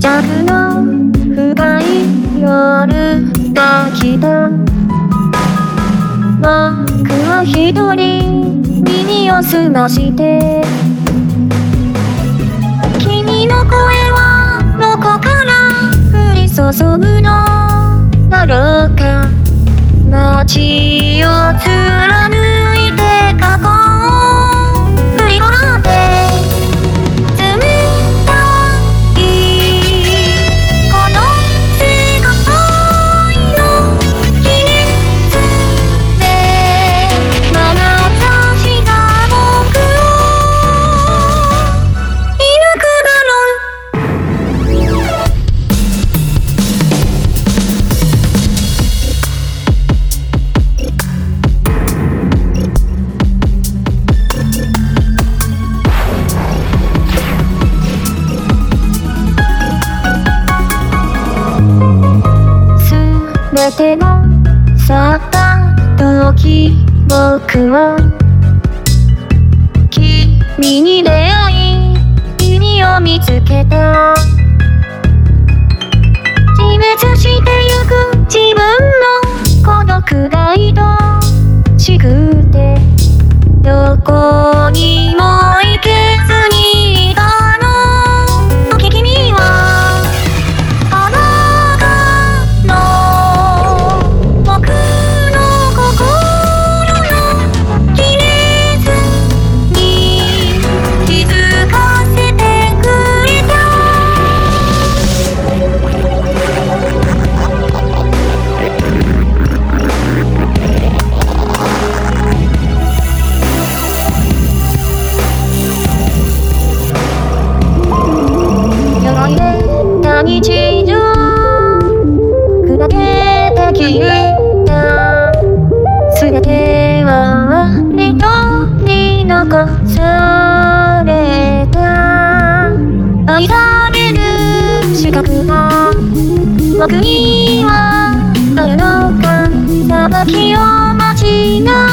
弱の深い夜が来た僕は一人耳を澄まして君の声はどこから降り注ぐのだろうか街べてもそった時僕は君に出会い意味を見つけた。自滅してゆく自分。僕にはあるのか裁きを待ちな